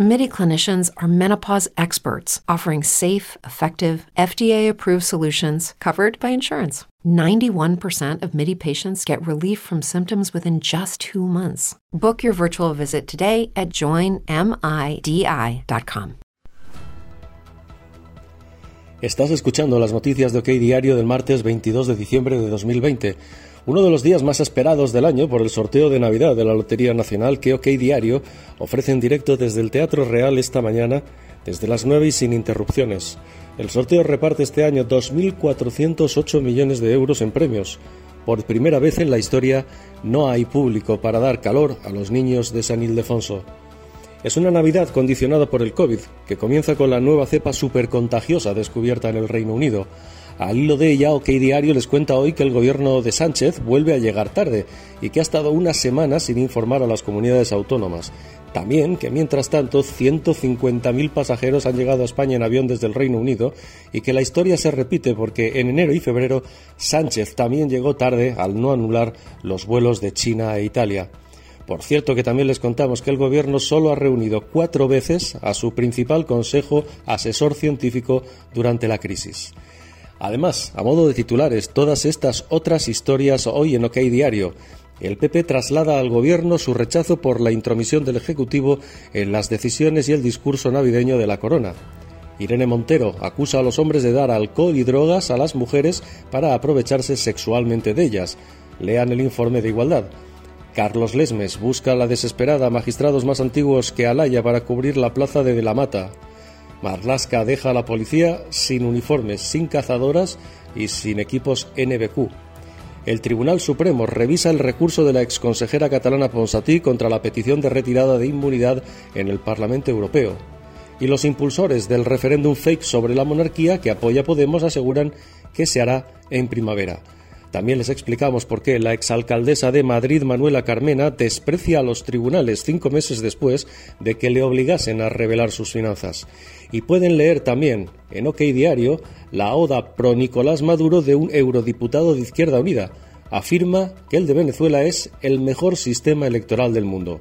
MIDI clinicians are menopause experts offering safe, effective, FDA approved solutions covered by insurance. 91% of MIDI patients get relief from symptoms within just two months. Book your virtual visit today at joinmidi.com. Estás escuchando las noticias de OK Diario del martes 22 de diciembre de 2020, uno de los días más esperados del año por el sorteo de Navidad de la Lotería Nacional que OK Diario ofrece en directo desde el Teatro Real esta mañana, desde las 9 y sin interrupciones. El sorteo reparte este año 2.408 millones de euros en premios. Por primera vez en la historia no hay público para dar calor a los niños de San Ildefonso. Es una Navidad condicionada por el COVID, que comienza con la nueva cepa supercontagiosa descubierta en el Reino Unido. Al hilo de ella, OK Diario les cuenta hoy que el gobierno de Sánchez vuelve a llegar tarde y que ha estado una semana sin informar a las comunidades autónomas. También que mientras tanto 150.000 pasajeros han llegado a España en avión desde el Reino Unido y que la historia se repite porque en enero y febrero Sánchez también llegó tarde al no anular los vuelos de China e Italia. Por cierto que también les contamos que el Gobierno solo ha reunido cuatro veces a su principal consejo asesor científico durante la crisis. Además, a modo de titulares, todas estas otras historias hoy en OK Diario. El PP traslada al Gobierno su rechazo por la intromisión del Ejecutivo en las decisiones y el discurso navideño de la corona. Irene Montero acusa a los hombres de dar alcohol y drogas a las mujeres para aprovecharse sexualmente de ellas. Lean el informe de igualdad. Carlos Lesmes busca a la desesperada magistrados más antiguos que Alaya para cubrir la plaza de De la Mata. Marlasca deja a la policía sin uniformes, sin cazadoras y sin equipos NBQ. El Tribunal Supremo revisa el recurso de la exconsejera catalana Ponsatí contra la petición de retirada de inmunidad en el Parlamento Europeo. Y los impulsores del referéndum fake sobre la monarquía que apoya Podemos aseguran que se hará en primavera. También les explicamos por qué la exalcaldesa de Madrid, Manuela Carmena, desprecia a los tribunales cinco meses después de que le obligasen a revelar sus finanzas. Y pueden leer también en OK Diario la oda pro Nicolás Maduro de un eurodiputado de Izquierda Unida. Afirma que el de Venezuela es el mejor sistema electoral del mundo.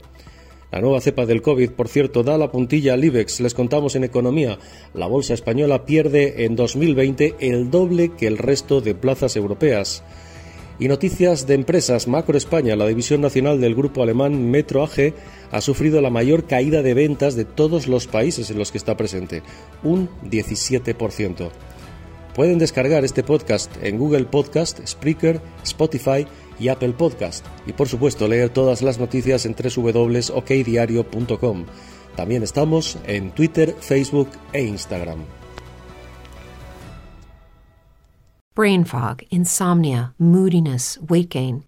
La nueva cepa del COVID, por cierto, da la puntilla al IBEX. Les contamos en economía. La bolsa española pierde en 2020 el doble que el resto de plazas europeas. Y noticias de empresas. Macro España, la división nacional del grupo alemán Metro AG, ha sufrido la mayor caída de ventas de todos los países en los que está presente, un 17%. Pueden descargar este podcast en Google Podcast, Spreaker, Spotify y Apple Podcast. Y por supuesto leer todas las noticias en www.okdiario.com. También estamos en Twitter, Facebook e Instagram. Brain fog, insomnia, moodiness, weight gain.